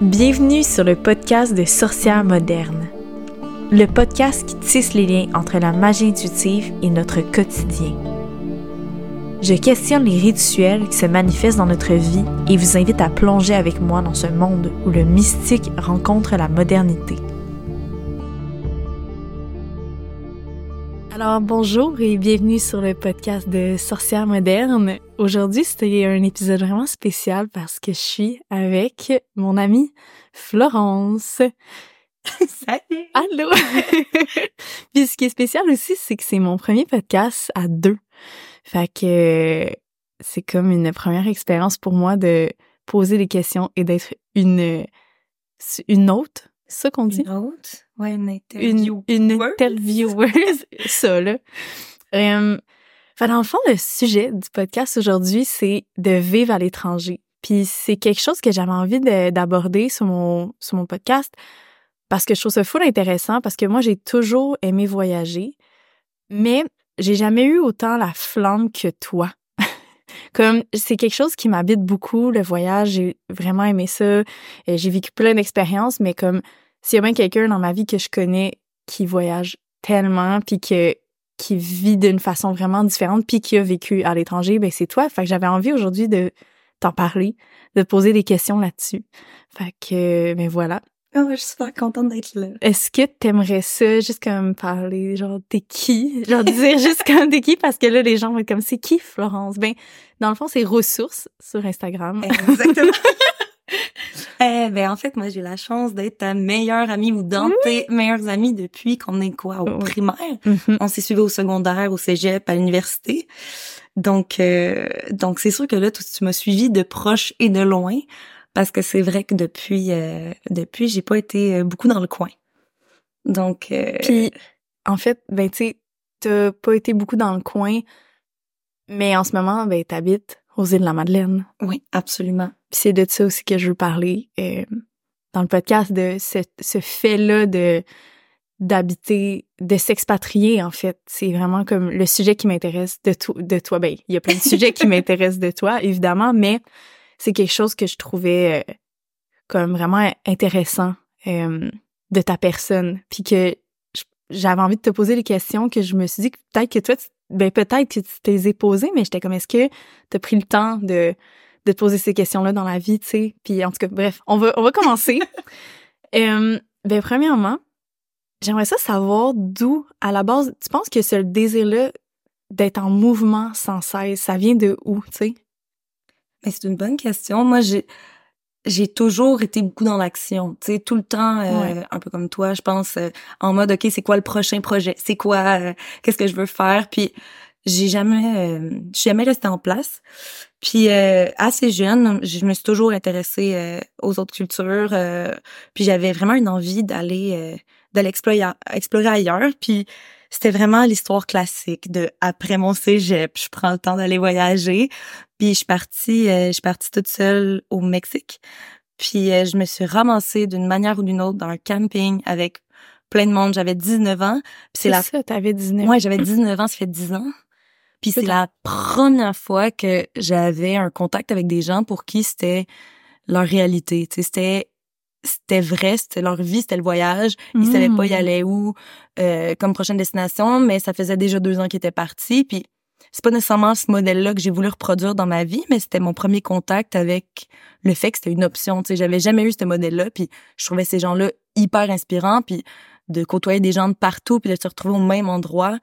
Bienvenue sur le podcast de Sorcières modernes. Le podcast qui tisse les liens entre la magie intuitive et notre quotidien. Je questionne les rituels qui se manifestent dans notre vie et vous invite à plonger avec moi dans ce monde où le mystique rencontre la modernité. Alors bonjour et bienvenue sur le podcast de Sorcières modernes. Aujourd'hui, c'était un épisode vraiment spécial parce que je suis avec mon amie Florence. Salut! Allô! Puis ce qui est spécial aussi, c'est que c'est mon premier podcast à deux. Fait que c'est comme une première expérience pour moi de poser des questions et d'être une, une hôte c'est ça qu'on dit? Une autre? Ouais, une intervieweuse. Une, une intervieweuse. ça, là. Euh, dans le fond, le sujet du podcast aujourd'hui, c'est de vivre à l'étranger. Puis c'est quelque chose que j'avais envie d'aborder sur mon, sur mon podcast parce que je trouve ça fou intéressant parce que moi, j'ai toujours aimé voyager, mais j'ai jamais eu autant la flamme que toi. Comme c'est quelque chose qui m'habite beaucoup le voyage j'ai vraiment aimé ça j'ai vécu plein d'expériences mais comme s'il y a bien quelqu'un dans ma vie que je connais qui voyage tellement puis qui vit d'une façon vraiment différente puis qui a vécu à l'étranger ben c'est toi. Fait que j'avais envie aujourd'hui de t'en parler de poser des questions là-dessus. Fait que ben voilà Oh, je suis super contente d'être là. Est-ce que t'aimerais ça juste comme parler, genre, t'es qui? Genre, dire juste comme t'es qui? Parce que là, les gens vont être comme, c'est qui Florence? Ben, dans le fond, c'est ressources sur Instagram. Exactement. eh ben, en fait, moi, j'ai la chance d'être ta meilleure amie ou dans tes meilleures amies depuis qu'on est quoi, au primaire? Mm-hmm. On s'est suivi au secondaire, au cégep, à l'université. Donc, euh, donc c'est sûr que là, tu, tu m'as suivi de proche et de loin parce que c'est vrai que depuis euh, depuis j'ai pas été euh, beaucoup dans le coin. Donc euh, puis en fait ben tu sais t'as pas été beaucoup dans le coin mais en ce moment ben t'habites aux îles de la Madeleine. Oui, absolument. Puis c'est de ça aussi que je veux parler dans le podcast de ce, ce fait-là de d'habiter, de s'expatrier en fait. C'est vraiment comme le sujet qui m'intéresse de, de toi. Ben, il y a plein de sujets qui m'intéressent de toi, évidemment, mais c'est quelque chose que je trouvais euh, comme vraiment intéressant euh, de ta personne. Puis que j'avais envie de te poser des questions que je me suis dit que peut-être que toi, ben peut-être que tu t'es posées, mais j'étais comme, est-ce que tu as pris le temps de, de te poser ces questions-là dans la vie, tu sais? Puis en tout cas, bref, on va, on va commencer. euh, ben premièrement, j'aimerais ça savoir d'où, à la base, tu penses que ce désir-là d'être en mouvement sans cesse, ça vient de où, tu sais? Mais c'est une bonne question. Moi, j'ai j'ai toujours été beaucoup dans l'action, tu sais, tout le temps, euh, un peu comme toi, je pense, euh, en mode, OK, c'est quoi le prochain projet? C'est quoi, euh, qu'est-ce que je veux faire? Puis, j'ai jamais, jamais resté en place. Puis, assez jeune, je me suis toujours intéressée aux autres cultures. puis, j'avais vraiment une envie d'aller, d'aller explorer, explorer ailleurs. Puis, c'était vraiment l'histoire classique de après mon cégep, je prends le temps d'aller voyager. Puis je suis partie, euh, je suis partie toute seule au Mexique. Puis euh, je me suis ramassée d'une manière ou d'une autre dans un camping avec plein de monde. J'avais 19 ans. c'est la... ça, t'avais 19 Ouais, j'avais 19 ans, ça fait 10 ans. Puis c'est la première fois que j'avais un contact avec des gens pour qui c'était leur réalité. C'était c'était vrai, c'était leur vie, c'était le voyage. Ils savaient pas y mmh. aller où euh, comme prochaine destination, mais ça faisait déjà deux ans qu'ils étaient partis. Puis c'est pas nécessairement ce modèle-là que j'ai voulu reproduire dans ma vie, mais c'était mon premier contact avec le fait que c'était une option. Tu sais, j'avais jamais eu ce modèle-là, puis je trouvais ces gens-là hyper inspirants, puis de côtoyer des gens de partout, puis de se retrouver au même endroit.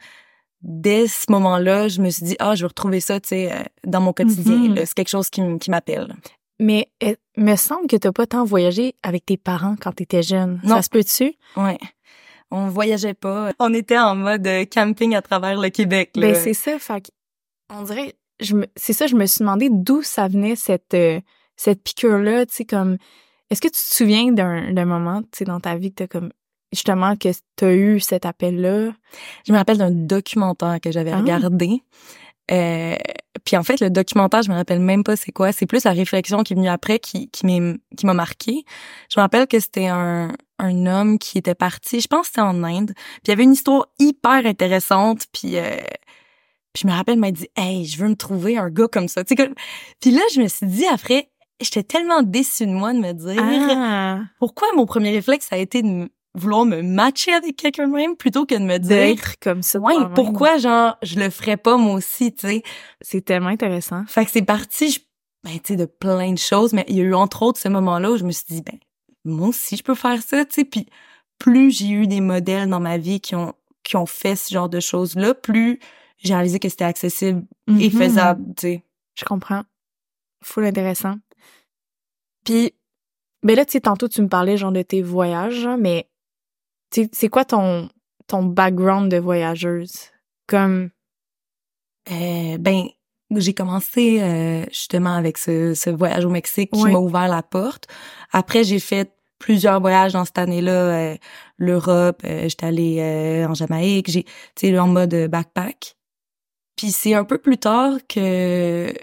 Dès ce moment-là, je me suis dit ah, je veux retrouver ça, tu sais, euh, dans mon quotidien. Mm-hmm. C'est quelque chose qui, m'appelle. Mais il eh, me semble que t'as pas tant voyagé avec tes parents quand t'étais jeune. Non. Ça se peut-tu? Ouais. On voyageait pas. On était en mode camping à travers le Québec. Ben c'est ça. Fait on dirait, je c'est ça, je me suis demandé d'où ça venait cette euh, cette piqûre là. Tu sais comme, est-ce que tu te souviens d'un d'un moment, tu sais, dans ta vie que t'as comme justement que t'as eu cet appel là? Je me rappelle d'un documentaire que j'avais ah. regardé. Euh, puis en fait, le documentaire, je me rappelle même pas c'est quoi. C'est plus la réflexion qui est venue après qui qui qui m'a marqué. Je me rappelle que c'était un un homme qui était parti, je pense que c'était en Inde. Puis il y avait une histoire hyper intéressante. Puis euh, puis je me rappelle, m'a dit, hey, je veux me trouver un gars comme ça. Puis là, je me suis dit après, j'étais tellement déçue de moi de me dire Ah, pourquoi mon premier réflexe a été de vouloir me matcher avec quelqu'un de même plutôt que de me dire d'être comme ça. ouais pourquoi genre je le ferais pas moi aussi tu sais? C'est tellement intéressant. fait que c'est parti je- ben tu sais de plein de choses mais il y a eu entre autres ce moment-là où je me suis dit ben moi aussi je peux faire ça tu sais puis plus j'ai eu des modèles dans ma vie qui ont qui ont fait ce genre de choses là plus j'ai réalisé que c'était accessible et Mhm. faisable tu sais Je comprends. Full intéressant. Puis, ben là, tu sais, tantôt, tu me parlais, genre, de tes voyages, genre, mais, tu sais, c'est quoi ton, ton background de voyageuse? Comme, Euh, ben, j'ai commencé euh, justement avec ce, ce voyage au Mexique qui m'a ouvert la porte. Après, j'ai fait plusieurs voyages dans cette année-là, euh, l'Europe, euh, j'étais allée euh, en Jamaïque, j'ai, tu sais, en mode backpack. Puis c'est un peu plus tard que,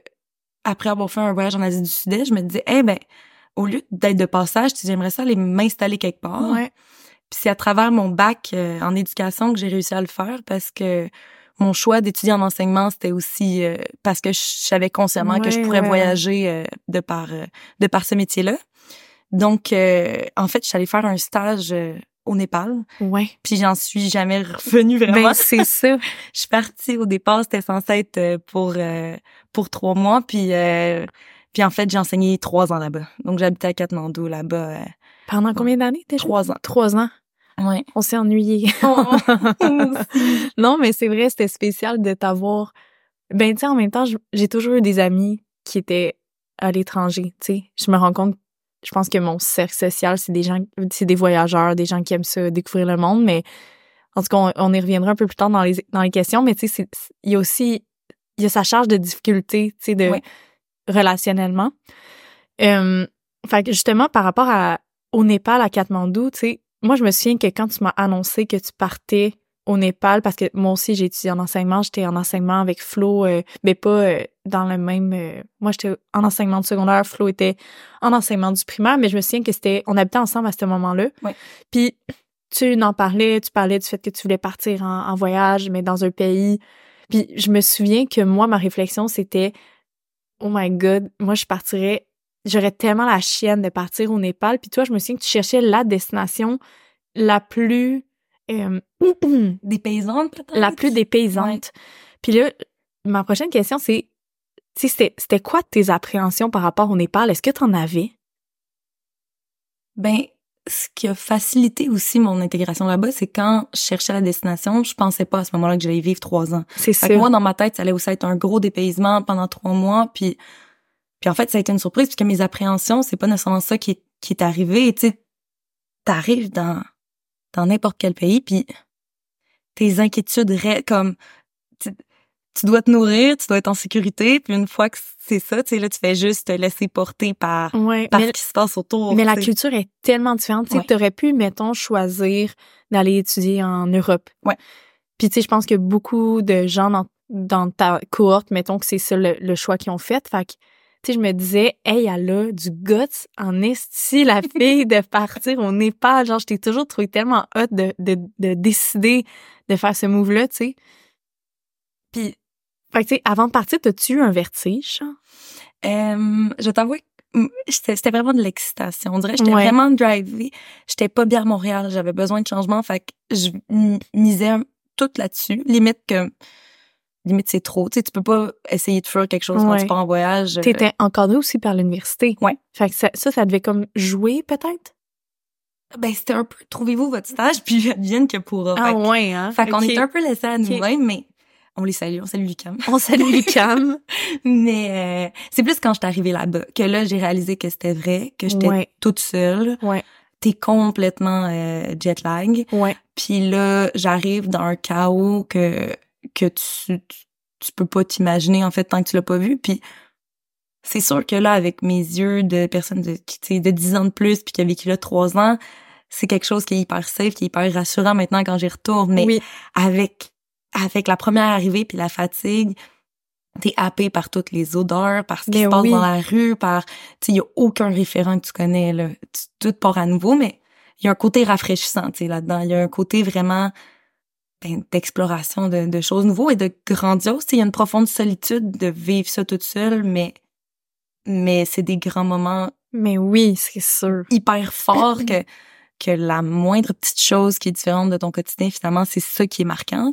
après avoir fait un voyage en Asie du Sud-Est, je me disais, eh ben, au lieu d'être de passage, j'aimerais ça aller m'installer quelque part. ouais, Puis c'est à travers mon bac euh, en éducation que j'ai réussi à le faire parce que mon choix d'étudier en enseignement, c'était aussi euh, parce que je savais consciemment que je pourrais ouais. voyager euh, de par de par ce métier-là. Donc euh, en fait, je suis allée faire un stage euh, au Népal, ouais. puis j'en suis jamais revenue vraiment. Ben, c'est ça. je suis partie au départ, c'était censé être euh, pour euh, pour trois mois, puis euh, puis en fait, j'ai enseigné trois ans là-bas. Donc j'habitais à Katmandou là-bas euh, Pendant combien d'années, déjà? trois ans. Trois ans. Ouais. On s'est ennuyé. non, mais c'est vrai, c'était spécial de t'avoir. Ben, tu sais, en même temps, j'ai toujours eu des amis qui étaient à l'étranger, tu sais. Je me rends compte, je pense que mon cercle social, c'est des gens, c'est des voyageurs, des gens qui aiment ça, découvrir le monde, mais en tout cas, on, on y reviendra un peu plus tard dans les, dans les questions, mais tu sais, il y a aussi, il y a sa charge de difficulté, tu sais, de, relationnellement. Euh, fait que justement, par rapport à, au Népal, à Katmandou, tu sais, moi, je me souviens que quand tu m'as annoncé que tu partais au Népal, parce que moi aussi, j'ai étudié en enseignement, j'étais en enseignement avec Flo, euh, mais pas euh, dans le même... euh, moi, j'étais en enseignement du secondaire, Flo était en enseignement du primaire, mais je me souviens que c'était... On habitait ensemble à ce moment-là. Puis, tu en parlais, tu parlais du fait que tu voulais partir en, en voyage, mais dans un pays. Puis, je me souviens que moi, ma réflexion, c'était oh my god, moi je partirais, j'aurais tellement la chienne de partir au Népal. Puis toi, je me souviens que tu cherchais la destination la plus, euh, Des la plus dépaysante. Puis là, ma prochaine question, c'est, tu sais, c'était, c'était quoi tes appréhensions par rapport au Népal? Est-ce que tu en avais? Ben, ce qui a facilité aussi mon intégration là-bas, c'est quand je cherchais la destination, je pensais pas à ce moment-là que j'allais vivre trois ans. C'est ça. moi, dans ma tête, ça allait aussi être un gros dépaysement pendant trois mois, puis puis en fait, ça a été une surprise, puisque mes appréhensions, c'est pas nécessairement ça qui est, qui est arrivé. Tu sais, t'arrives dans dans n'importe quel pays, puis tes inquiétudes comme tu, tu dois te nourrir, tu dois être en sécurité, puis une fois que c'est ça, tu sais là, tu fais juste te laisser porter par ouais, par mais, ce qui se passe autour. mais la culture est tellement différente. Tu Ouais. t'aurais pu, mettons, choisir d'aller étudier en Europe. Ouais. Puis tu sais, je pense que beaucoup de gens dans, dans ta cohorte, mettons que c'est ça le, le choix qu'ils ont fait. Fait que, tu sais, je me disais, hey, elle a du guts en esti, la fille, de partir au Népal. Genre, je t'ai toujours trouvé tellement hot de, de, de décider de faire ce move-là, tu sais. Puis, fait que, tu sais, avant de partir, t'as-tu eu un vertige? Euh, je t'avoue c'était vraiment de l'excitation. On dirait j'étais Ouais. vraiment drivée. J'étais pas bien à Montréal. J'avais besoin de changement. Fait que je misais tout là-dessus. Limite que... Limite, c'est trop. Tu sais, tu peux pas essayer de faire quelque chose quand tu pars en voyage. T'étais encadré aussi par l'université. Ouais. Fait que ça, ça, ça devait comme jouer, peut-être? Ben, c'était un peu... Trouvez-vous votre stage, puis vienne que pourra. Ah fait que- ouais, hein? fait qu'on était un peu laissés à nous-mêmes, mais... On les salue, on salue Lucam. On salue Lucam. Mais euh, c'est plus quand je suis arrivée là-bas que là, j'ai réalisé que c'était vrai, que j'étais Ouais. toute seule. Ouais. T'es complètement euh, jet lag. Ouais. Puis là, j'arrive dans un chaos que que tu, tu, tu peux pas t'imaginer en fait tant que tu l'as pas vu. Puis c'est sûr que là, avec mes yeux de personne de qui tu sais, de 10 ans de plus puis qui a vécu là trois ans, c'est quelque chose qui est hyper safe, qui est hyper rassurant maintenant quand j'y retourne. Mais oui. avec avec la première arrivée puis la fatigue, t'es happé par toutes les odeurs, par ce qui Mais se passe oui. dans la rue, par tu sais, il y a aucun référent que tu connais là, Tu- tout part à nouveau, mais il y a un côté rafraîchissant, tu sais, là-dedans. Il y a un côté vraiment d'exploration de, de choses nouveaux et de grandiose. Il y a une profonde solitude de vivre ça toute seule, mais mais c'est des grands moments. Mais oui, c'est sûr. Hyper forts que que la moindre petite chose qui est différente de ton quotidien, finalement, c'est ça qui est marquant.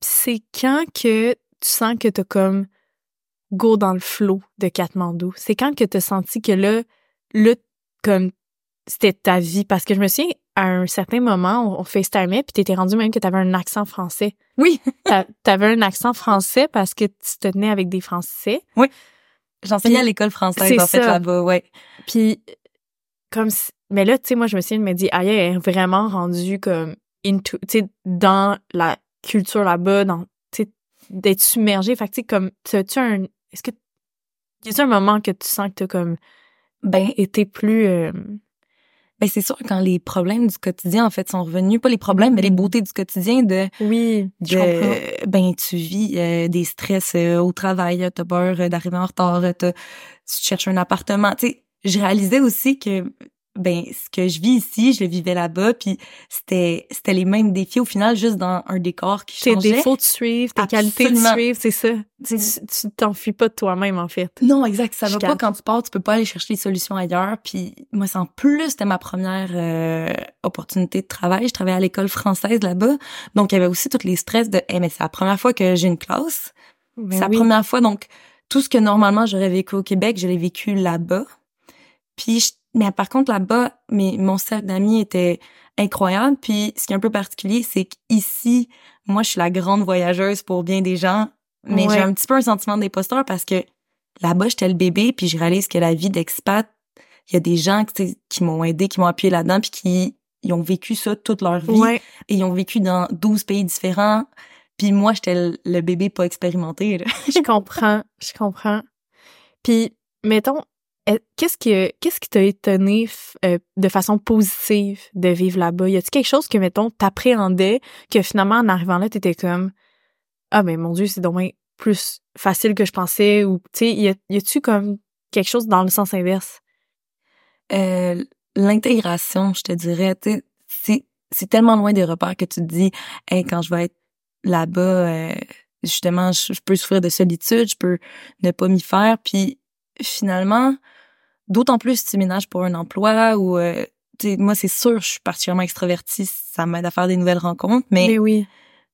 C'est quand que tu sens que t'as comme go dans le flot de Katmandou? C'est quand que t'as senti que là, là, comme c'était ta vie? Parce que je me souviens, à un certain moment, on, on FaceTimait, puis t'étais rendu même que t'avais un accent français. Oui. t'avais un accent français parce que tu te tenais avec des Français. Oui. J'enseignais à l'école française, en fait, là-bas, ouais. Puis, comme mais là, tu sais, moi, je me suis me dit, aïe, elle est vraiment rendue comme into, tu sais, dans la culture là-bas, dans, tu sais, d'être submergée. Fait que, tu sais, comme, tu un, est-ce que, y a un moment que tu sens que t'as comme, ben, été plus, euh, ben c'est sûr quand les problèmes du quotidien en fait sont revenus, pas les problèmes mais les beautés du quotidien de oui, de, ben tu vis euh, des stress euh, au travail, t'as peur d'arriver en retard, tu cherches un appartement, tu sais, je réalisais aussi que ben ce que je vis ici, je le vivais là-bas, puis c'était c'était les mêmes défis au final, juste dans un décor qui changeait. Tes défauts de suivre, tes qualités de suivre, c'est ça. Tu tu t'enfuis pas de toi-même en fait. Non, exact. Ça va pas quand tu pars, tu peux pas aller chercher les solutions ailleurs. Puis moi, c'est en plus c'était ma première euh, opportunité de travail. Je travaillais à l'école française là-bas, donc il y avait aussi tous les stress de, hey, mais c'est la première fois que j'ai une classe. Ben c'est la première fois, donc tout ce que normalement j'aurais vécu au Québec, je l'ai vécu là-bas. Puis mais par contre, là-bas, mais mon cercle d'amis était incroyable. Puis ce qui est un peu particulier, c'est qu'ici, moi, je suis la grande voyageuse pour bien des gens. Mais j'ai un petit peu un sentiment d'imposteur parce que là-bas, j'étais le bébé, puis je réalise que la vie d'expat, il y a des gens qui m'ont aidé, qui m'ont appuyé là-dedans, puis qui ils ont vécu ça toute leur vie. Et ils ont vécu dans 12 pays différents. Puis moi, j'étais le, bébé pas expérimenté. je comprends, je comprends. Puis, mettons, Qu'est-ce que qu'est-ce qui t'a étonné euh, de façon positive de vivre là-bas? Y a-t-il quelque chose que mettons t'appréhendais que finalement en arrivant là t'étais comme ah ben mon dieu c'est donc plus facile que je pensais ou tu sais y y a-tu comme quelque chose dans le sens inverse? Euh, L'intégration, je te dirais, c'est c'est tellement loin des repères que tu te dis hey, quand je vais être là-bas euh, justement je, peux souffrir de solitude, je peux ne pas m'y faire puis finalement, d'autant plus si tu ménages pour un emploi ou euh, moi c'est sûr je suis particulièrement extravertie ça m'aide à faire des nouvelles rencontres mais, mais oui.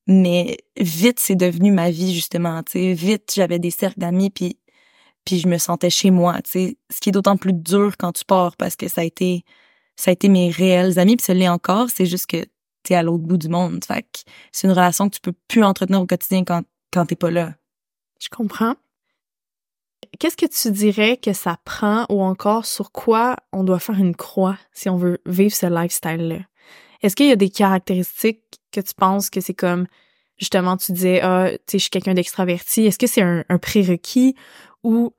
mais vite c'est devenu ma vie justement tu sais. Vite j'avais des cercles d'amis puis puis je me sentais chez moi tu sais. Ce qui est d'autant plus dur quand tu pars parce que ça a été ça a été mes réels amis puis ça l'est encore c'est juste que tu es à l'autre bout du monde. Fait c'est une relation que tu peux plus entretenir au quotidien quand quand t'es pas là. Je comprends Qu'est-ce que tu dirais que ça prend ou encore sur quoi on doit faire une croix si on veut vivre ce lifestyle-là? Est-ce qu'il y a des caractéristiques que tu penses que c'est comme, justement, tu disais, ah, tu sais, je suis quelqu'un d'extraverti. Est-ce que c'est un, prérequis ou,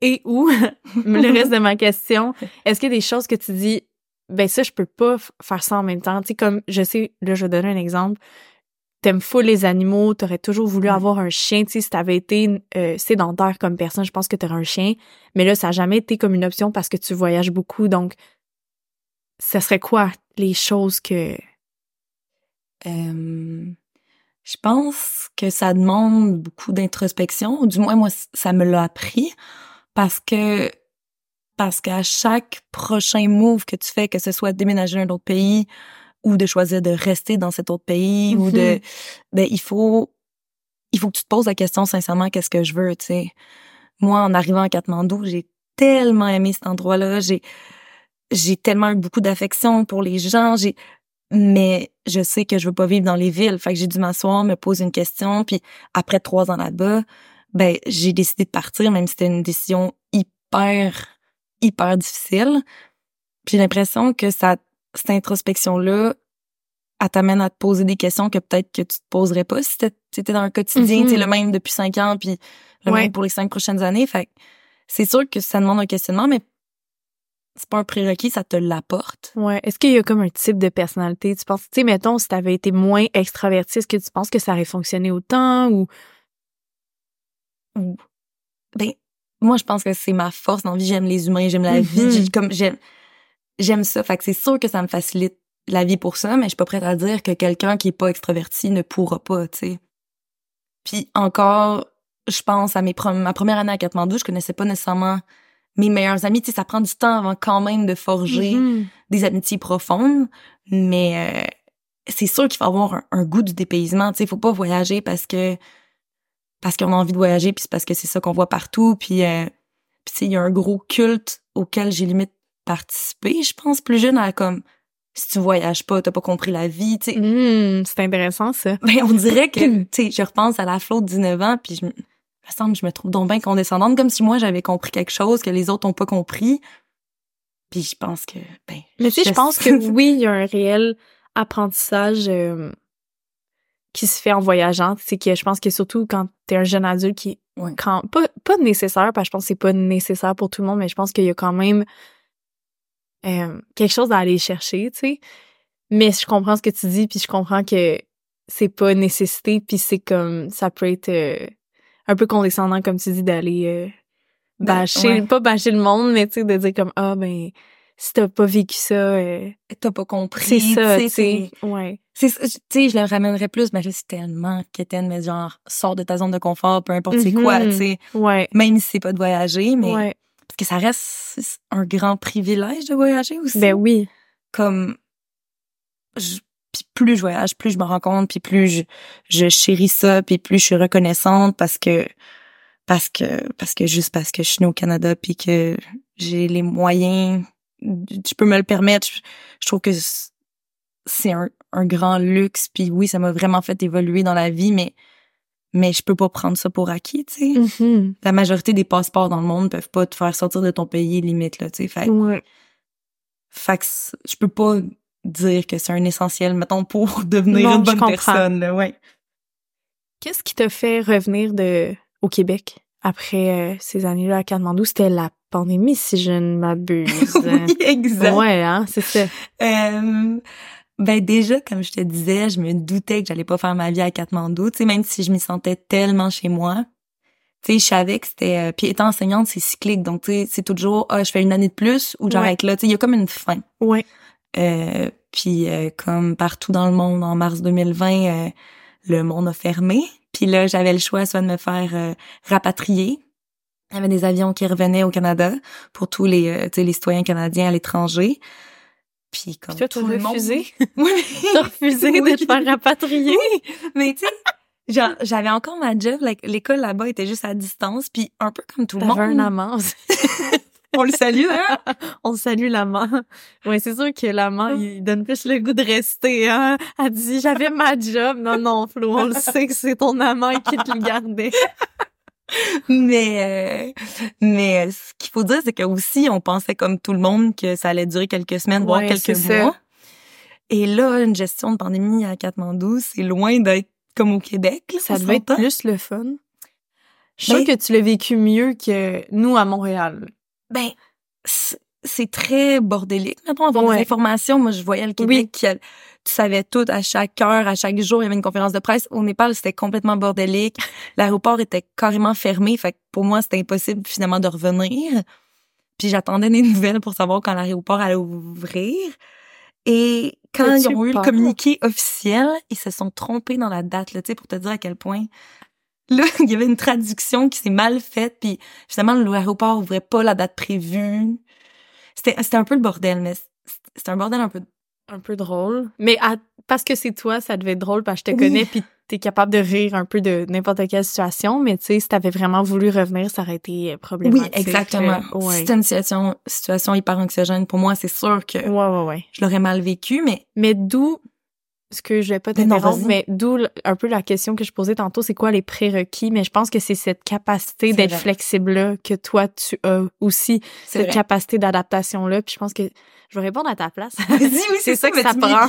et ou, le reste de ma question, est-ce qu'il y a des choses que tu dis, ben ça, je peux pas faire ça en même temps? Tu sais, comme, je sais, là, je vais donner un exemple t'aimes fou les animaux, t'aurais toujours voulu avoir un chien, tu sais, si t'avais été euh, sédentaire comme personne, je pense que t'aurais un chien. Mais là, ça n'a jamais été comme une option parce que tu voyages beaucoup. Donc, ce serait quoi les choses que... Euh, je pense que ça demande beaucoup d'introspection. Du moins, moi, ça me l'a appris parce que parce qu'à chaque prochain move que tu fais, que ce soit déménager dans un autre pays, ou de choisir de rester dans cet autre pays ou de mm-hmm. ben il faut il faut que tu te poses la question sincèrement qu'est-ce que je veux tu sais? Moi en arrivant à Katmandou j'ai tellement aimé cet endroit-là. J'ai j'ai tellement eu beaucoup d'affection pour les gens. J'ai mais je sais que je veux pas vivre dans les villes. Fait que j'ai dû m'asseoir me poser une question. Puis après trois ans là-bas ben j'ai décidé de partir même si c'était une décision hyper hyper difficile. J'ai l'impression que ça cette introspection-là, elle t'amène à te poser des questions que peut-être que tu te poserais pas si t'étais dans un quotidien, mm le même depuis cinq ans, puis le même pour les cinq prochaines années. Fait c'est sûr que ça demande un questionnement, mais c'est pas un prérequis, ça te l'apporte. Ouais. Est-ce qu'il y a comme un type de personnalité? Tu penses, tu sais, mettons, si t'avais été moins extraverti, est-ce que tu penses que ça aurait fonctionné autant ou? Ben, moi, je pense que c'est ma force dans la vie. J'aime les humains, j'aime la vie. Mm-hmm. Comme, j'aime, j'aime ça. Fait que c'est sûr que ça me facilite la vie pour ça, mais je suis pas prête à dire que quelqu'un qui est pas extraverti ne pourra pas, tu sais. Puis encore, je pense à mes ma première année à Katmandou, je connaissais pas nécessairement mes meilleurs amis. Tu sais, ça prend du temps avant quand même de forger Mhm. des amitiés profondes, mais euh, c'est sûr qu'il faut avoir un, un goût du dépaysement. Tu sais, faut pas voyager parce que parce qu'on a envie de voyager, puis c'est parce que c'est ça qu'on voit partout. Puis, euh, puis tu sais, il y a un gros culte auquel j'ai limite participé, je pense, plus jeune, à comme si tu voyages pas, t'as pas compris la vie, tu sais. Mhm, c'est intéressant, ça. Ben, on dirait que, tu sais, je repense à la flotte 19 ans, puis je me, semble que je me trouve donc bien condescendante, comme si moi j'avais compris quelque chose que les autres ont pas compris. Puis je pense que, ben. Mais tu sais, je pense que oui, il y a un réel apprentissage euh, qui se fait en voyageant. C'est que je pense que surtout quand t'es un jeune adulte qui quand pas pas nécessaire parce que je pense que c'est pas nécessaire pour tout le monde mais je pense qu'il y a quand même euh, quelque chose à aller chercher tu sais mais je comprends ce que tu dis puis je comprends que c'est pas une nécessité puis c'est comme ça peut être euh, un peu condescendant comme tu dis d'aller euh, Ben, bâcher ouais. pas bâcher le monde mais tu sais de dire comme ah ben si t'as pas vécu ça euh, T'as pas compris. c'est ça tu sais, ouais c'est tu sais, je le ramènerais plus, mais là, c'est tellement quétaine, mais genre, sors de ta zone de confort, peu importe c'est quoi, tu sais. ouais Même si c'est pas de voyager, mais ouais parce que ça reste un grand privilège de voyager aussi. ben oui Comme, je- puis plus je voyage, plus je me rends compte, puis plus je, je chéris ça, puis plus je suis reconnaissante parce que, parce que, parce que juste parce que je suis née au Canada, puis que j'ai les moyens, je peux me le permettre. Je, je trouve que c'est un, un grand luxe, puis oui, ça m'a vraiment fait évoluer dans la vie, mais mais je peux pas prendre ça pour acquis, tu sais. Mhm. La majorité des passeports dans le monde peuvent pas te faire sortir de ton pays limite là, tu sais. Fait, ouais fait que je peux pas dire que c'est un essentiel, mettons, pour devenir Non, une bonne personne, là, ouais. Qu'est-ce qui t'a fait revenir de au Québec après euh, ces années-là à Katmandou? C'était la pandémie, si je ne m'abuse. oui, exact. ouais, hein, c'est ça. Euh, ben déjà, comme je te disais, je me doutais que j'allais pas faire ma vie à Katmandou, tu sais, même si je m'y sentais tellement chez moi. Tu sais, je savais que c'était... euh, puis étant enseignante, c'est cyclique, donc tu sais, c'est toujours, ah, je fais une année de plus ou j'arrête là. Tu sais, il y a comme une fin. Ouais. Euh, puis euh, comme partout dans le monde, en mars 2020, euh, le monde a fermé. Puis là, j'avais le choix soit de me faire euh, rapatrier. Il y avait des avions qui revenaient au Canada pour tous les, euh, tu sais, les citoyens canadiens à l'étranger. Puis comme Puis toi, tout le monde- refusé? Oui. T'as refusé Oui. de te faire rapatrier? Oui, mais tu sais, genre, j'avais encore ma job. like, L'école là-bas était juste à distance. Puis un peu comme tout le monde. un amant aussi. On le salue, hein? On salue l'amant. Ouais, c'est sûr que l'amant, il donne plus le goût de rester, hein? Elle dit, j'avais ma job. Non, non, Flo, on le sait que c'est ton amant qui te le gardait. Mais euh, mais euh, ce qu'il faut dire c'est que aussi on pensait comme tout le monde que ça allait durer quelques semaines voire Ouais, quelques mois. ça. Et là une gestion de pandémie à Katmandou, c'est loin d'être comme au Québec. là, Ça devait être plus le fun. Je suis Ben- que tu l'as vécu mieux que nous à Montréal. Ben c'est très bordélique mettons avoir Ouais. des informations. Moi je voyais le Québec qui a- tu savais tout à chaque heure, à chaque jour, il y avait une conférence de presse. Au Népal, c'était complètement bordélique. L'aéroport était carrément fermé, fait que pour moi, c'était impossible finalement de revenir. Puis j'attendais des nouvelles pour savoir quand l'aéroport allait ouvrir. Et quand ils ont eu le communiqué officiel, ils se sont trompés dans la date, là, tu sais, pour te dire à quel point. Là, il y avait une traduction qui s'est mal faite, puis finalement, l'aéroport ouvrait pas la date prévue. C'était, c'était un peu le bordel, mais c'était un bordel un peu Un peu drôle. Mais à- parce que c'est toi, ça devait être drôle parce que je te Oui. connais puis t'es capable de rire un peu de n'importe quelle situation. Mais tu sais, si t'avais vraiment voulu revenir, ça aurait été euh, problématique. Oui, exactement. Euh, ouais. C'était une situation, situation hyper anxiogène. Pour moi, c'est sûr que ouais, ouais, ouais. je l'aurais mal vécu, mais Mais d'où, ce que je vais pas Mais t'interrompre, vas-y. mais d'où un peu la question que je posais tantôt, c'est quoi les prérequis? Mais je pense que c'est cette capacité d'être flexible-là que toi, tu as aussi, cette vrai. capacité d'adaptation-là. Puis je pense que je vais répondre à ta place. Oui, c'est ça que mais ça prend.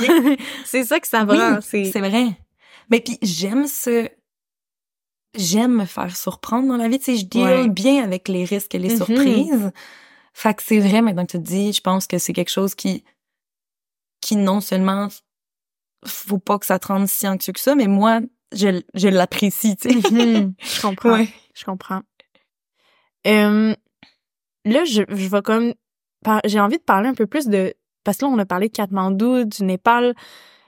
c'est ça que ça Oui, prend. C'est vrai. Mais puis j'aime ce j'aime me faire surprendre dans la vie, tu sais, je deal Ouais. bien avec les risques et les Mhm. surprises. Fait que c'est vrai maintenant que tu te dis, je pense que c'est quelque chose qui qui non seulement faut pas que ça te rende si anxieux que ça, mais moi je je l'apprécie, tu sais. Mhm. je comprends. Ouais. Je comprends. Euh, là, je, je vais comme... J'ai envie de parler un peu plus de... Parce que là, on a parlé de Katmandou, du Népal,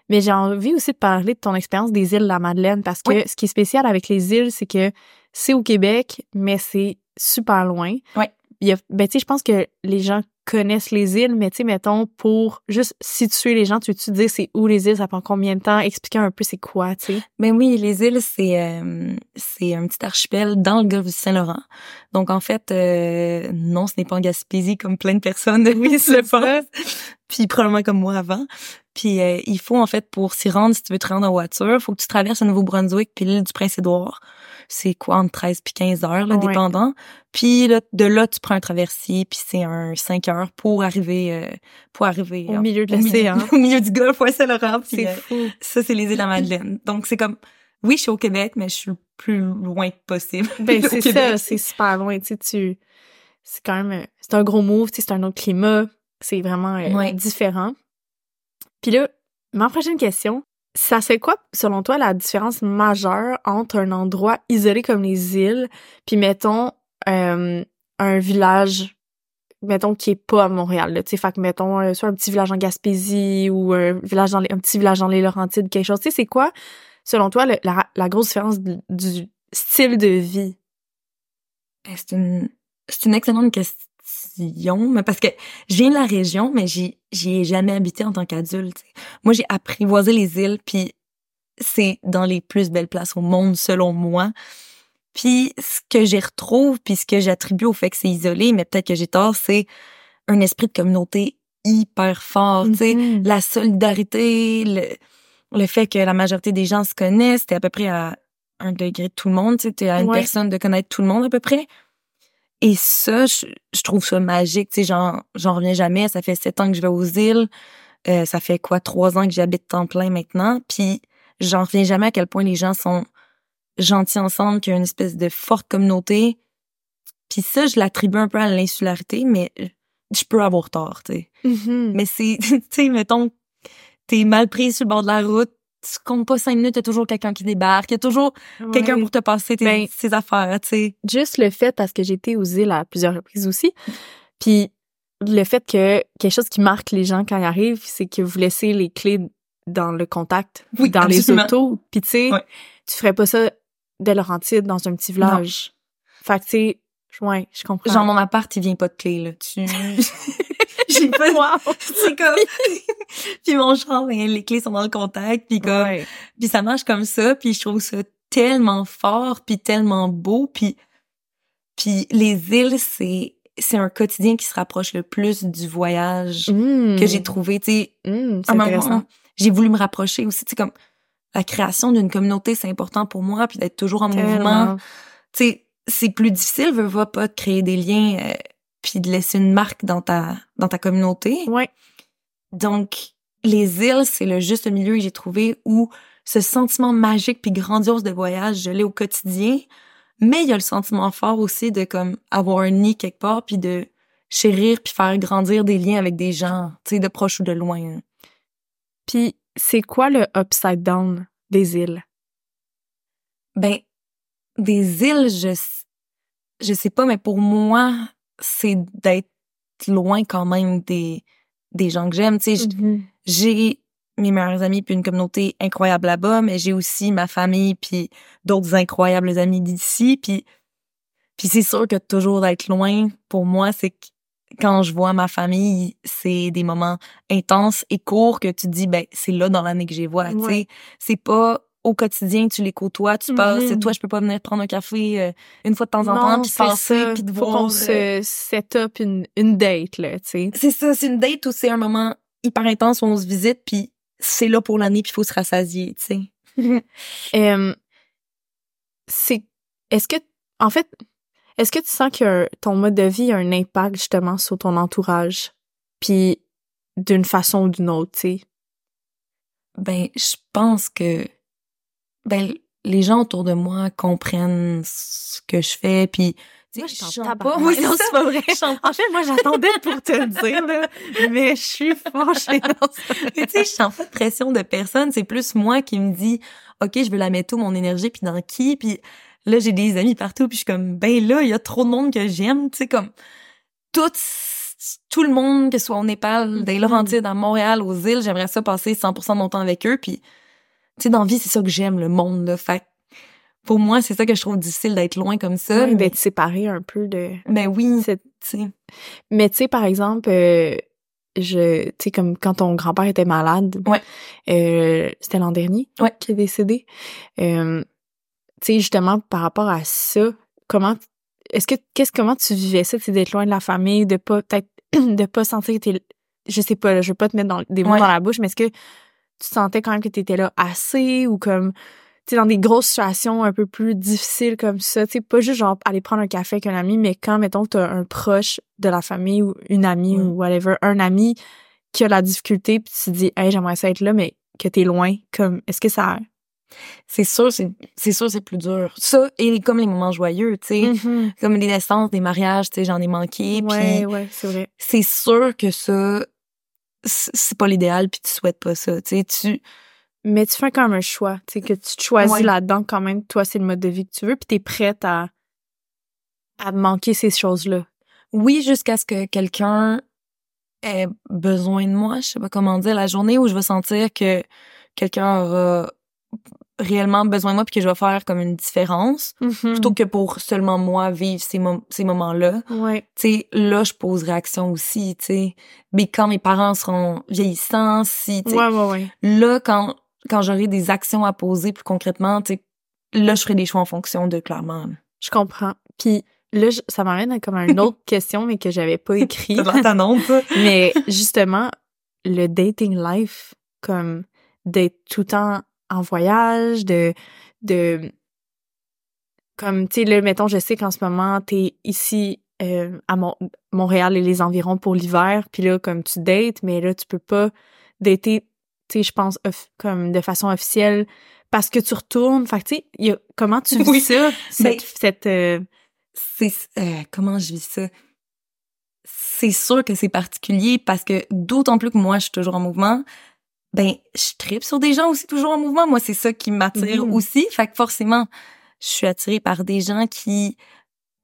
mais j'ai envie aussi de parler de ton expérience des îles de la Madeleine, parce que Oui. ce qui est spécial avec les îles, c'est que c'est au Québec, mais c'est super loin. Ouais. Il y a, ben, tu sais, je pense que les gens connaissent les îles, mais tu sais, mettons, pour juste situer les gens, tu veux-tu dire c'est où les îles, ça prend combien de temps, expliquer un peu c'est quoi, tu sais? Ben oui, les îles, c'est euh, c'est un petit archipel dans le golfe du Saint-Laurent. Donc, en fait, euh, non, ce n'est pas en Gaspésie comme plein de personnes oui, le pensent. Puis probablement comme moi avant. Puis euh, il faut, en fait, pour s'y rendre, si tu veux te rendre en voiture, faut que tu traverses le Nouveau-Brunswick puis l'île du Prince-Édouard c'est quoi entre 13 puis 15 heures là, dépendant. Puis là, de là tu prends un traversier puis c'est un 5 heures pour arriver euh, pour arriver au milieu de l'océan, au milieu du Golfe ouais. C'est euh, fou. Ça c'est les îles de la Madeleine. Donc c'est comme oui, je suis au Québec mais je suis le plus loin possible. Ben c'est ça, c'est super loin, tu sais tu c'est quand même c'est un gros move, tu sais c'est un autre climat, c'est vraiment euh, différent. Puis là, ma prochaine question, ça serait quoi, selon toi, la différence majeure entre un endroit isolé comme les îles, puis mettons euh, un village, mettons qui est pas à Montréal, tu sais, fait que mettons euh, soit un petit village en Gaspésie ou un village dans les, un petit village dans les Laurentides, quelque chose. Tu sais, c'est quoi, selon toi, la, grosse différence du style de vie? Ben, c'est une, c'est une excellente question mais parce que viens de la région, mais j'y ai jamais habité en tant qu'adulte. Moi, j'ai apprivoisé les îles, puis c'est dans les plus belles places au monde, selon moi. Puis ce que j'y retrouve, puis ce que j'attribue au fait que c'est isolé, mais peut-être que j'ai tort, c'est un esprit de communauté hyper fort. tu sais mm-hmm. La solidarité, le, le fait que la majorité des gens se connaissent, t'es à peu près à un degré de tout le monde. Tu à une personne de connaître tout le monde à peu près. Et ça, je, trouve ça magique. Tu sais, j'en, j'en reviens jamais. Ça fait sept ans que je vais aux îles. Euh, ça fait quoi, trois ans que j'habite temps plein maintenant. Puis j'en reviens jamais à quel point les gens sont gentils ensemble, qu'il y a une espèce de forte communauté. Puis ça, je l'attribue un peu à l'insularité, mais je peux avoir tort, tu sais. Mm-hmm. Mais c'est, tu sais, mettons, t'es mal pris sur le bord de la route, tu comptes pas cinq minutes, il y a toujours quelqu'un qui débarque, il y a toujours quelqu'un pour te passer tes, ben, affaires, tu sais. Juste le fait, parce que j'ai été aux îles à plusieurs reprises aussi, puis le fait que quelque chose qui marque les gens quand ils arrivent, c'est que vous laissez les clés dans le contact, oui, dans les autos, puis tu sais, tu ferais pas ça de Laurentide dans un petit village. Fait que tu sais, ouais, je comprends. Genre mon appart, il vient pas de clés là. Tu j'ai pas wow. c'est comme puis mon ben, les clés sont dans le contact puis comme puis ça marche comme ça puis je trouve ça tellement fort puis tellement beau puis puis les îles c'est c'est un quotidien qui se rapproche le plus du voyage mmh. que j'ai trouvé tu sais. Mmh, j'ai voulu me rapprocher aussi tu sais comme la création d'une communauté c'est important pour moi puis d'être toujours en mouvement. Tu sais c'est plus difficile veut pas de créer des liens euh, puis de laisser une marque dans ta dans ta communauté. Ouais. Donc les îles, c'est le juste milieu que j'ai trouvé où ce sentiment magique puis grandiose de voyage, je l'ai au quotidien, mais il y a le sentiment fort aussi de comme avoir un nid quelque part puis de chérir puis faire grandir des liens avec des gens, tu sais de proche ou de loin. Puis c'est quoi le upside down des îles? Ben des îles, je je sais pas mais pour moi, c'est d'être loin quand même des des gens que j'aime. Tu sais, mm-hmm. j'ai mes meilleurs amis puis une communauté incroyable là-bas, mais j'ai aussi ma famille puis d'autres incroyables amis d'ici. Puis puis c'est sûr que toujours d'être loin pour moi, c'est que quand je vois ma famille, c'est des moments intenses et courts que tu dis ben c'est là dans l'année que je les vois. Tu sais, c'est pas au quotidien, tu les côtoies, tu passes, c'est mhm. toi, je peux pas venir prendre un café euh, une fois de temps en temps, puis passer, puis de Faut qu'on se euh, set up une, une date, là, tu sais. C'est ça, c'est une date où c'est un moment hyper intense où on se visite, puis c'est là pour l'année, puis il faut se rassasier, tu sais. c'est... Est-ce que... En fait, est-ce que tu sens que ton mode de vie a un impact, justement, sur ton entourage? Puis d'une façon ou d'une autre, tu sais? Ben, je pense que ben les gens autour de moi comprennent ce que je fais puis tu sais, je chante pas. Oui, non, c'est pas vrai. En fait, moi, j'attendais pour te le dire, là, mais je suis fâchée dans ça. tu sais, je sens pas de pression de personne. C'est plus moi qui me dis, OK, je veux la mettre où, mon énergie, puis dans qui, puis là, j'ai des amis partout, puis je suis comme, ben là, il y a trop de monde que j'aime, tu sais, comme, tout, tout le monde, que ce soit au Népal, des mm-hmm. Laurentides, à Montréal, aux îles, j'aimerais ça passer 100% de mon temps avec eux, puis tu sais, dans la vie, c'est ça que j'aime, le monde, là. Fait pour moi, c'est ça que je trouve difficile d'être loin comme ça. Ouais, d'être séparé un peu de. Ben oui. Cette... Mais tu sais, par exemple, euh, je, tu sais, comme quand ton grand-père était malade. Ouais. Euh, c'était l'an dernier. Ouais. Qui est décédé. Euh, tu sais, justement, par rapport à ça, comment, est-ce que, qu'est-ce, comment tu vivais ça, c'est d'être loin de la famille, de pas, peut-être, de pas sentir que t'es, je sais pas, je veux pas te mettre dans, des mots dans la bouche, mais est-ce que tu sentais quand même que t'étais là assez ou comme, tu sais, dans des grosses situations un peu plus difficiles comme ça, tu sais, pas juste genre aller prendre un café avec un ami, mais quand, mettons, t'as un proche de la famille ou une amie ou whatever, un ami qui a la difficulté, puis tu te dis, hey, j'aimerais ça être là, mais que t'es loin, comme, est-ce que ça, c'est sûr, c'est, c'est sûr, c'est plus dur. Ça, et comme les moments joyeux, tu sais. Mm-hmm. Comme les naissances, des mariages, tu sais, j'en ai manqué. Ouais, ouais, c'est vrai. C'est sûr que ça, c'est pas l'idéal, puis tu souhaites pas ça, tu sais. Tu... Mais tu fais quand même un choix, tu sais, que tu choisis là-dedans quand même, toi, c'est le mode de vie que tu veux, puis t'es prête à, à manquer ces choses-là. Oui, jusqu'à ce que quelqu'un ait besoin de moi, je sais pas comment dire, la journée où je vais sentir que quelqu'un aura réellement besoin de moi puis que je vais faire comme une différence Mm-hmm. plutôt que pour seulement moi vivre ces, mom- ces moments-là. Ouais. Tu sais, là, je poserai action aussi, tu sais. Mais quand mes parents seront vieillissants, si, tu sais, Ouais, ouais, ouais. là, quand, quand j'aurai des actions à poser plus concrètement, tu sais, là, je ferai des choix en fonction de clairement. Je comprends. Puis là, je- ça m'amène à comme à une autre question, mais que j'avais pas écrit. mais justement, le dating life, comme d'être tout le temps en voyage, de, de, comme, tu sais, là, mettons, je sais qu'en ce moment, t'es ici euh, à Mon- Montréal et les environs pour l'hiver, puis là, comme tu dates, mais là, tu peux pas dater, tu sais, je pense, comme de façon officielle, parce que tu retournes. Fait que, tu sais, comment tu vis Oui. ça, cette, Ben, cette euh, c'est euh, comment je vis ça? C'est sûr que c'est particulier parce que d'autant plus que moi je suis toujours en mouvement ben je tripe sur des gens aussi toujours en mouvement moi c'est ça qui m'attire Mhm. aussi fait que forcément je suis attirée par des gens qui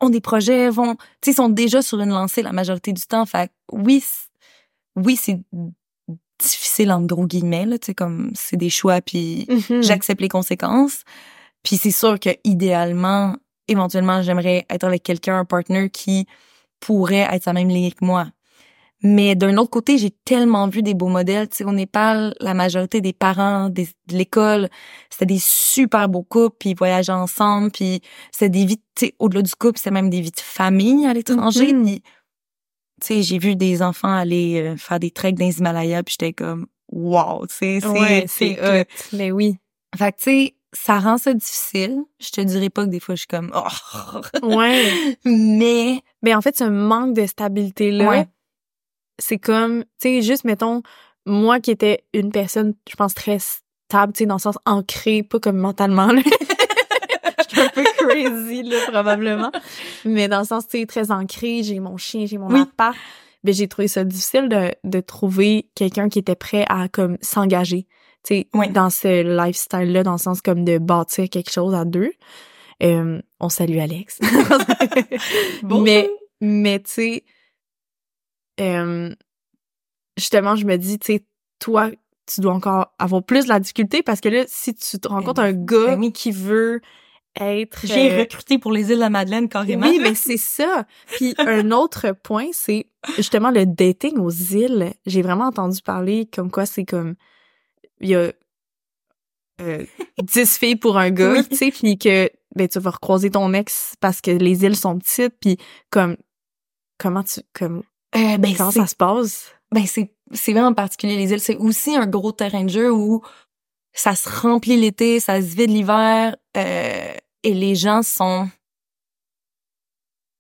ont des projets vont tu sais sont déjà sur une lancée la majorité du temps fait que oui oui c'est difficile entre gros guillemets là tu sais comme c'est des choix puis mhm. j'accepte les conséquences. Puis c'est sûr que idéalement, éventuellement, j'aimerais être avec quelqu'un, un partner qui pourrait être sa même ligne que moi. Mais d'un autre côté, j'ai tellement vu des beaux modèles. Tu sais, au Népal, la majorité des parents des- de l'école, c'était des super beaux couples, puis ils voyageaient ensemble, puis c'était des vies, tu sais, au-delà du couple, c'était même des vies de famille à l'étranger. Mhm. Puis, tu sais, j'ai vu des enfants aller euh, faire des treks dans les Himalayas, puis j'étais comme, wow, tu sais, c'est, Ouais, c'est c'est hot. Mais oui. fait que, tu sais, ça rend ça difficile. Je te dirais pas que des fois, je suis comme, oh. Ouais. Mais, Mais en fait, ce manque de stabilité-là, Ouais. C'est comme, tu sais, juste, mettons, moi qui étais une personne, je pense, très stable, tu sais, dans le sens ancrée, pas comme mentalement, là. Je suis un peu crazy, là, probablement. Mais dans le sens, tu sais, très ancrée, j'ai mon chien, j'ai mon Oui. appart. Mais j'ai trouvé ça difficile de, de trouver quelqu'un qui était prêt à, comme, s'engager, tu sais, Oui. dans ce lifestyle-là, dans le sens comme de bâtir quelque chose à deux. Euh, on salue Alex. mais mais tu sais euh, justement je me dis tu sais toi tu dois encore avoir plus de la difficulté parce que là si tu te rencontres un gars ben qui veut être j'ai euh, recruté pour les îles de la Madeleine carrément. oui, mais c'est ça. Puis un autre point, c'est justement le dating aux îles. J'ai vraiment entendu parler comme quoi c'est comme il y a euh, 10 filles pour un gars, Oui. tu sais, puis que ben tu vas recroiser ton ex parce que les îles sont petites, puis comme comment tu comme Euh, ben, comment ça se passe? ben, c'est, c'est vraiment particulier, les îles. C'est aussi un gros terrain de jeu où ça se remplit l'été, ça se vide l'hiver, euh, et les gens sont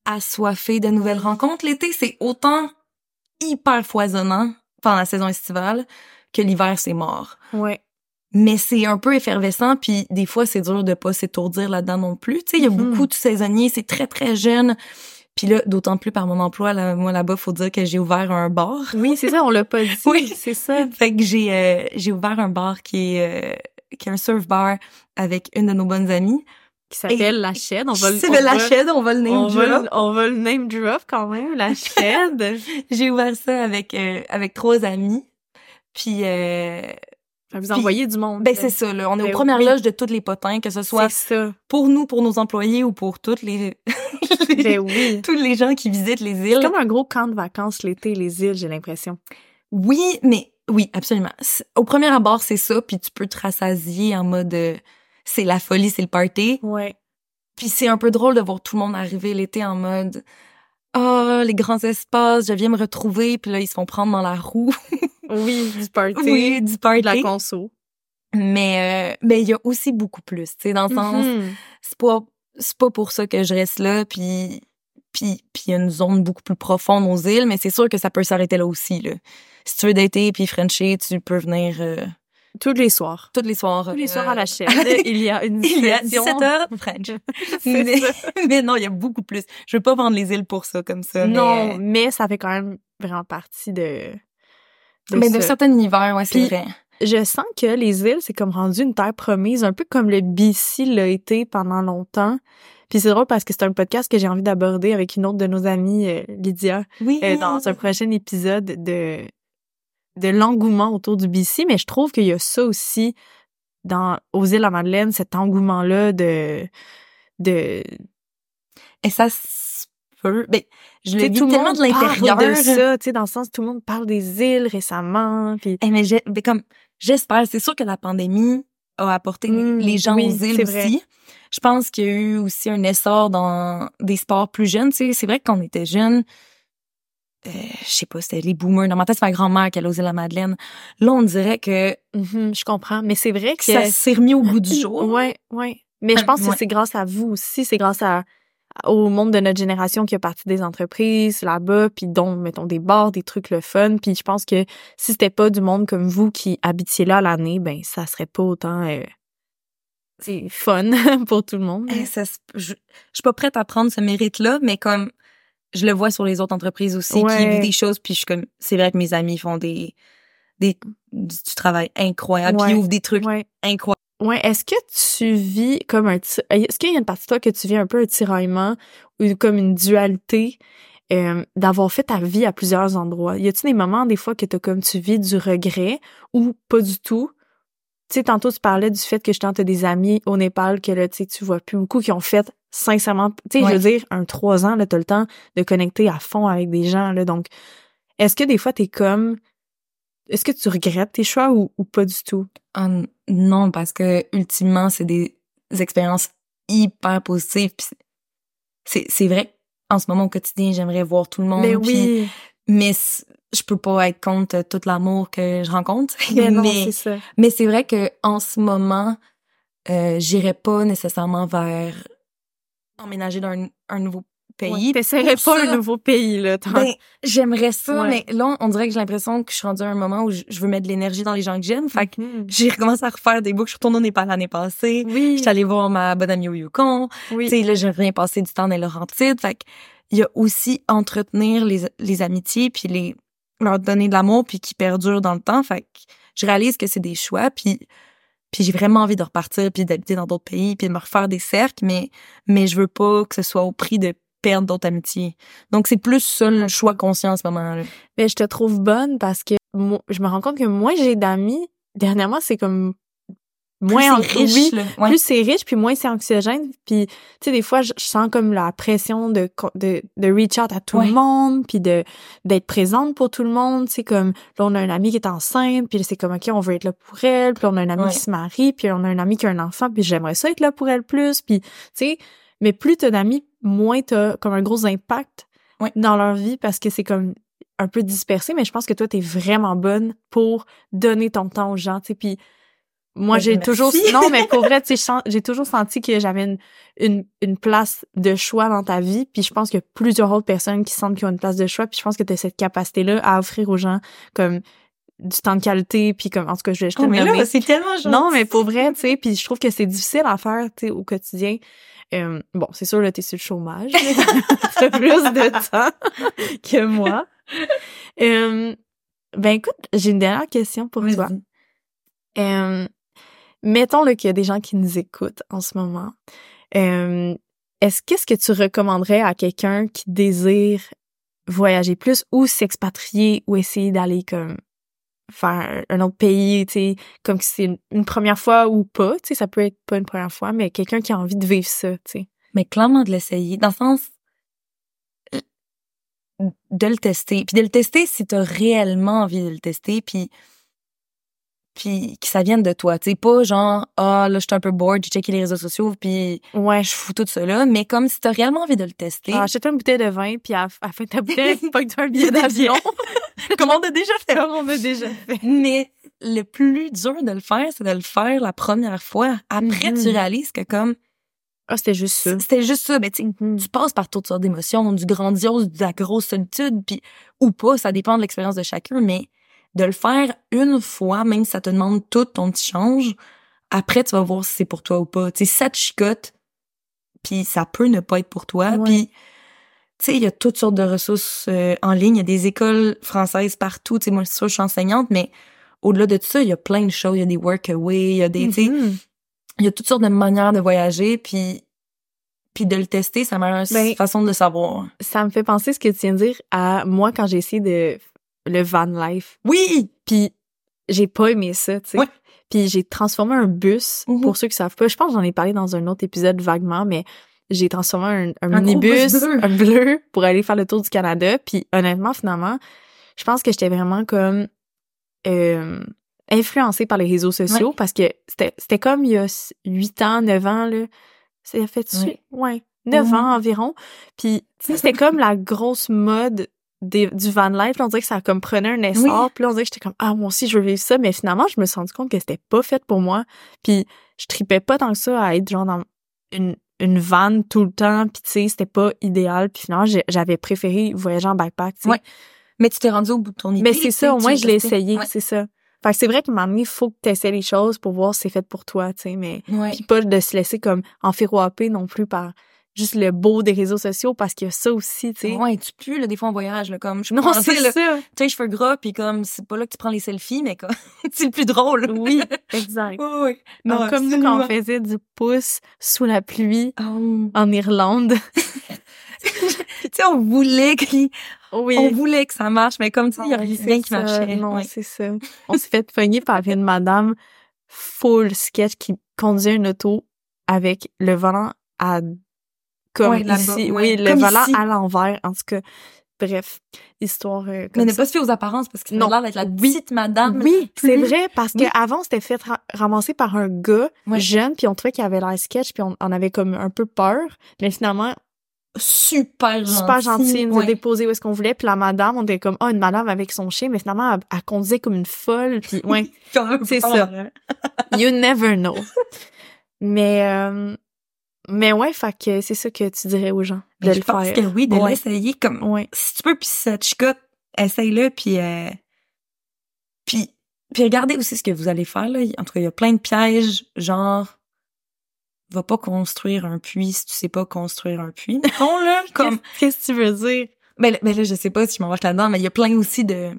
assoiffés de nouvelles rencontres. L'été, c'est autant hyper foisonnant pendant la saison estivale que l'hiver, c'est mort. Ouais. mais c'est un peu effervescent puis des fois c'est dur de pas s'étourdir là-dedans non plus tu sais il y a Mhm. beaucoup de saisonniers c'est très très jeune puis là d'autant plus par mon emploi là, moi là-bas faut dire que j'ai ouvert un bar Oui, c'est ça, on l'a pas dit. Oui. c'est ça. fait que j'ai euh, j'ai ouvert un bar qui est euh, qui est un surf bar avec une de nos bonnes amies Qui s'appelle la Shed. On va le c'est on de la va- shed on va le name On va, drop. le- on va le name drop quand même, la Shed. j'ai ouvert ça avec euh, avec trois amis puis euh, vous envoyez du monde. Ben c'est ça, là. On est aux Ben premières oui. loges de tous les potins, que ce soit ça. pour nous, pour nos employés ou pour toutes les, Ben oui. tous les gens qui visitent les îles. C'est comme un gros camp de vacances l'été, les îles, j'ai l'impression. Oui, mais oui, absolument. Au premier abord, c'est ça, puis tu peux te rassasier en mode euh, c'est la folie, c'est le party. Ouais. Puis c'est un peu drôle de voir tout le monde arriver l'été en mode ah les grands espaces, je viens me retrouver, puis là ils se font prendre dans la roue. Oui, du party. oui, du party. de la conso. Mais euh, mais il y a aussi beaucoup plus, tu sais dans le sens Mhm. c'est pas c'est pas pour ça que je reste là puis puis puis il y a une zone beaucoup plus profonde aux îles mais c'est sûr que ça peut s'arrêter là aussi là. Si tu veux dater puis frencher, tu peux venir euh, Tous les soirs. tous les soirs. Tous les euh, soirs à la chaîne, il y a une Il y a session. 17 heures French. Mais, mais non, il y a beaucoup plus. Je veux pas vendre les îles pour ça comme ça. Non, mais, mais ça fait quand même vraiment partie de. De mais de certains univers, ouais, c'est vrai. Je sens que les îles, c'est comme rendu une terre promise, un peu comme le BC l'a été pendant longtemps. Puis c'est drôle parce que c'est un podcast que j'ai envie d'aborder avec une autre de nos amies, euh, Lydia, Oui. euh, dans un prochain épisode de de l'engouement autour du BC. Mais je trouve qu'il y a ça aussi dans aux îles à Madeleine, cet engouement-là de de Et ça se peut. Ben, je le vis tout le tellement monde de l'intérieur. parle de ça, tu sais, dans le sens tout le monde parle des îles récemment, puis Eh, mais ben, comme j'espère, c'est sûr que la pandémie a apporté les gens oui, aux îles vrai. aussi. Je pense qu'il y a eu aussi un essor dans des sports plus jeunes. Tu sais, c'est vrai que quand on était jeunes, euh, je sais pas, c'était les boomers. Dans ma tête, c'est ma grand-mère qui allait aux îles à Madeleine. Là, on dirait que Mhm, je comprends, mais c'est vrai que ça s'est remis au goût du jour. Ouais, ouais. Mais je pense que Ouais. c'est grâce à vous aussi, c'est grâce à au monde de notre génération qui a parti des entreprises là-bas, puis dont mettons des bars, des trucs le fun, puis je pense que si c'était pas du monde comme vous qui habitiez là l'année, ben ça serait pas autant euh, c'est fun pour tout le monde. Eh, ça je, je suis pas prête à prendre ce mérite-là, mais comme je le vois sur les autres entreprises aussi qui vivent des choses, puis je suis comme, c'est vrai que mes amis font des, des du, travail incroyable, Ouais. ils ouvrent des trucs Ouais. incroyables. Ouais, est-ce que tu vis comme un ti- est-ce qu'il y a une partie de toi que tu vis un peu un tiraillement ou comme une dualité euh, d'avoir fait ta vie à plusieurs endroits? Y a-t-il des moments des fois que t'as comme tu vis du regret ou pas du tout? Tu sais, tantôt tu parlais du fait que je tente des amis au Népal que là, tu sais, tu vois plus beaucoup qui ont fait sincèrement, tu sais, Ouais. je veux dire, un trois ans, là, t'as le temps de connecter à fond avec des gens, là, donc est-ce que des fois t'es comme, est-ce que tu regrettes tes choix ou, ou pas du tout? Non, parce que ultimement, c'est des expériences hyper positives. c'est vrai en ce moment au quotidien, j'aimerais voir tout le monde. Mais puis- oui, mais je peux pas être contre tout l'amour que je rencontre. mais non, mais c'est ça. Mais c'est vrai que en ce moment, euh, j'irais pas nécessairement vers emménager dans un, un nouveau pays. Ouais, T'essaierais pas ça, un nouveau pays, là. Ben, j'aimerais ça, Ouais. mais là, on dirait que j'ai l'impression que je suis rendue à un moment où je, je veux mettre de l'énergie dans les gens que j'aime. Fait que Mhm. j'ai recommencé à refaire des boucles. Je suis retournée au Népal l'année passée. Oui, J'étais allée voir ma bonne amie au Yukon. oui. Tu sais, là, je viens passer du temps dans les Laurentides. Fait que il y a aussi entretenir les, les amitiés puis les leur donner de l'amour puis qui perdurent dans le temps. Fait que je réalise que c'est des choix puis puis j'ai vraiment envie de repartir puis d'habiter dans d'autres pays puis de me refaire des cercles mais mais je veux pas que ce soit au prix de perdre d'autres amitiés. Donc c'est plus ça le choix conscient en ce moment-là. Mais je te trouve bonne parce que moi, je me rends compte que moi, j'ai d'amis. Dernièrement, c'est comme moins Plus riche, oui. Ouais. plus c'est riche, puis moins c'est anxiogène. Puis, tu sais, des fois, je, je sens comme la pression de, de, de reach out à tout Ouais. le monde, puis de d'être présente pour tout le monde. C'est comme, là, on a un ami qui est enceinte, puis c'est comme, OK, on veut être là pour elle, puis on a un ami Ouais. qui se marie, puis on a un ami qui a un enfant, puis j'aimerais ça être là pour elle plus, puis, tu sais, mais plus t'as d'amis, moins t'as comme un gros impact dans leur vie parce que c'est comme un peu dispersé, mais je pense que toi, t'es vraiment bonne pour donner ton temps aux gens, tu sais, puis moi, Ben, j'ai toujours... Non, mais pour vrai, tu sais, je j'ai toujours senti que j'avais une, une, une place de choix dans ta vie, puis je pense qu'il y a plusieurs autres personnes qui sentent qu'ils ont une place de choix, puis je pense que tu as cette capacité-là à offrir aux gens comme du temps de qualité, puis comme, en tout cas, je te Oh, mais là, c'est tellement gentil. Non, mais pour vrai, tu sais, puis je trouve que c'est difficile à faire, tu sais, au quotidien. Euh, bon, c'est sûr, là, t'es sur le chômage. T'as plus de temps que moi. Euh, ben, écoute, j'ai une dernière question pour toi. Euh, mettons là, qu'il y a des gens qui nous écoutent en ce moment. Euh, est-ce qu'est-ce que tu recommanderais à quelqu'un qui désire voyager plus ou s'expatrier ou essayer d'aller comme faire un autre pays, tu sais, comme si c'est une, une première fois ou pas, tu sais, ça peut être pas une première fois, mais quelqu'un qui a envie de vivre ça, tu sais. Mais clairement de l'essayer, dans le sens de le tester, puis de le tester si t'as réellement envie de le tester, puis puis que ça vienne de toi, tu sais, pas genre ah là je suis un peu bored, j'ai checké les réseaux sociaux puis Ouais. je fous tout là, mais comme si t'as réellement envie de le tester. Ah, achète une bouteille de vin, puis à, la fin de ta bouteille, pas que tu as un billet d'avion. comme on a déjà fait. Comme on a déjà fait. Mais le plus dur de le faire, c'est de le faire la première fois. Après, Mhm. tu réalises que comme Ah, c'était juste ça. c'était juste ça, mais tu sais, Mhm. tu passes par toutes sortes d'émotions, du grandiose, de la grosse solitude, puis ou pas, ça dépend de l'expérience de chacun, mais de le faire une fois, même si ça te demande tout ton petit change, après tu vas voir si c'est pour toi ou pas. Tu sais, ça te chicote, puis ça peut ne pas être pour toi, Ouais. puis tu sais, il y a toutes sortes de ressources euh, en ligne, il y a des écoles françaises partout, tu sais, moi c'est sûr je suis enseignante, mais au-delà de tout ça, il y a plein de choses, il y a des workaway, il y a des, tu sais, Mhm. il y a toutes sortes de manières de voyager, puis puis de le tester, c'est la meilleure Ben, façon de le savoir. Ça me fait penser ce que tu viens de dire à moi quand j'ai essayé de le van life. Oui! Puis j'ai pas aimé ça, tu sais. Ouais. Puis j'ai transformé un bus, Mhm. pour ceux qui savent pas. Je pense que j'en ai parlé dans un autre épisode vaguement, mais j'ai transformé un, un, minibus, bus bleu. un bleu, pour aller faire le tour du Canada. Puis honnêtement, finalement, je pense que j'étais vraiment comme euh, influencée par les réseaux sociaux parce que c'était c'était comme il y a 8 ans, 9 ans, là. Ça a fait Ouais. ouais, 9 Mhm. ans environ. Puis tu sais, c'était comme la grosse mode des, du van life. Là, on dirait que ça comme prenait un essor. Puis là, on dirait que j'étais comme, ah, moi aussi, je veux vivre ça. Mais finalement, je me suis rendu compte que c'était pas fait pour moi. Puis je tripais pas tant que ça à être genre dans une, une van tout le temps. Puis tu sais, c'était pas idéal. Puis finalement, j'avais préféré voyager en backpack, tu sais. Ouais. Mais tu t'es rendu au bout de ton idée. Mais c'est ça, au moins, je l'ai essayé, Ouais. c'est ça. Fait que c'est vrai qu'à un moment donné, il faut que tu essaies les choses pour voir si c'est fait pour toi, tu sais, mais... Ouais. Puis pas de se laisser comme enfiroiper non plus par juste le beau des réseaux sociaux, parce qu'il y a ça aussi, tu sais. Ouais, tu pues, là, des fois en voyage, là, comme, je Non, c'est ça. Tu sais, cheveux gras, puis comme, c'est pas là que tu prends les selfies, mais comme, c'est le plus drôle. Oui, exact. Oui, oui. Non, comme nous, quand on faisait du pouce sous la pluie Oh. en Irlande. tu sais, on voulait qu'il- Oui. on voulait que ça marche, mais comme tu il y a rien qui marchait. Non, Ouais. c'est ça. On s'est fait pogner par une madame full sketch qui conduisait une auto avec le volant à comme Ouais, ici. ouais. Oui, le volant ici. à l'envers. En tout cas, bref, histoire euh, Mais ne ça. pas se fier aux apparences, parce que Non. non. l'air d'être la petite madame. Oui, c'est plus- vrai, parce que Oui. avant c'était fait ra- ramasser par un gars Ouais. jeune, puis on trouvait qu'il avait l'air sketch, puis on, on avait comme un peu peur. Mais finalement, Super gentil. super gentil, il nous a déposé où est-ce qu'on voulait. Puis la madame, on était comme, oh, une madame avec son chien, mais finalement, elle, elle conduisait comme une folle. Puis ouais, C'est ça. you never know. mais, euh, mais ouais, fait que c'est ça que tu dirais aux gens, de Mais je le pense faire. que oui, de Ouais. l'essayer comme, Ouais. si tu peux, puis si ça te chicote, essaye-le, puis euh, puis puis regardez aussi ce que vous allez faire là. En tout cas, il y a plein de pièges, genre va pas construire un puits si tu sais pas construire un puits. Mettons là, comme Qu'est-ce que tu veux dire? ben, là- ben là, je sais pas si je m'embarque là-dedans, mais il y a plein aussi de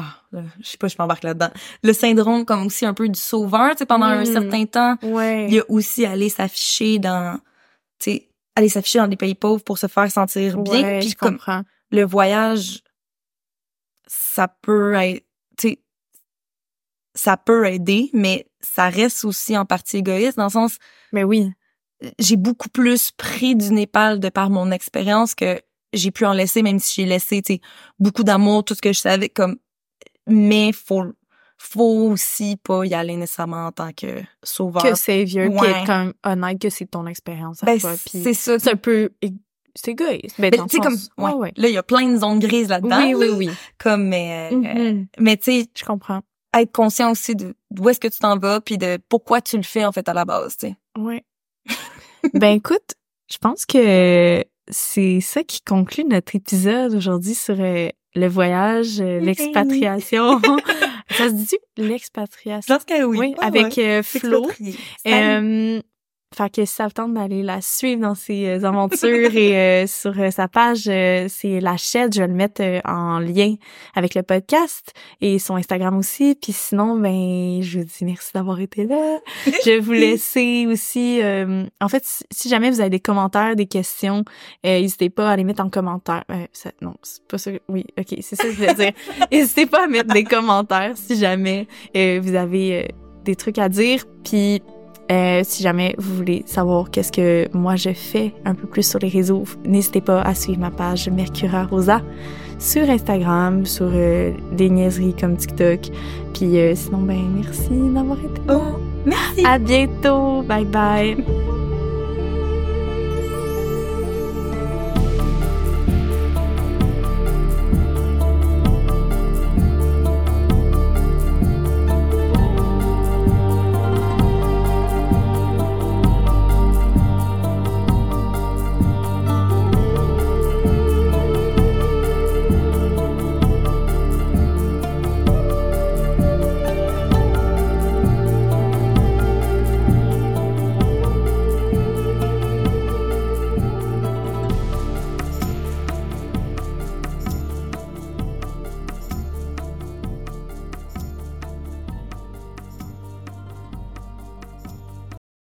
ah, là, je sais pas, je m'embarque là-dedans. Le syndrome comme aussi un peu du sauveur, tu sais, pendant un Mm. certain temps, Ouais. il y a aussi aller s'afficher dans tu sais aller s'afficher dans des pays pauvres pour se faire sentir bien Ouais, puis je comme comprends. le voyage, ça peut être, tu sais, ça peut aider, mais ça reste aussi en partie égoïste dans le sens, Mais oui. j'ai beaucoup plus pris du Népal de par mon expérience que j'ai pu en laisser, même si j'ai laissé, tu sais, beaucoup d'amour, tout ce que je savais, comme, mais faut, faut aussi pas y aller nécessairement en tant que sauveur. Que c'est vieux, puis Ouais. être comme honnête que c'est ton expérience à ben, toi. C'est ça. c'est un peu, c'est égoïste. Ben, Ben, tu sais, comme, ouais, ouais, ouais. là, il y a plein de zones grises là-dedans. Oui, oui, oui. Comme, mais, euh, Mhm. mais tu sais, Je comprends. être conscient aussi de d'où est-ce que tu t'en vas puis de pourquoi tu le fais en fait à la base, tu sais. Ouais. ben écoute, je pense que c'est ça qui conclut notre épisode aujourd'hui sur euh, le voyage, euh, l'expatriation. ça se dit Je l'expatriation? pense que oui. Oui, avec ouais. euh, Flo. Euh, fait que si ça vous tente d'aller la suivre dans ses euh, aventures et euh, sur euh, sa page, c'est la chaîne, je vais le mettre en lien avec le podcast et son Instagram aussi. Puis sinon, ben je vous dis merci d'avoir été là. je vais vous laisser aussi. en fait, si jamais vous avez des commentaires, des questions, n'hésitez pas à les mettre en commentaire. Ça, non, c'est pas ça. Oui, ok, c'est ça que je voulais dire. n'hésitez pas à mettre des commentaires si jamais vous avez des trucs à dire. Puis euh, si jamais vous voulez savoir qu'est-ce que moi je fais un peu plus sur les réseaux, n'hésitez pas à suivre ma page Mercura Rosa sur Instagram, sur euh, des niaiseries comme TikTok. Puis euh, sinon, ben merci d'avoir été là. Oh, merci. À bientôt. Bye bye.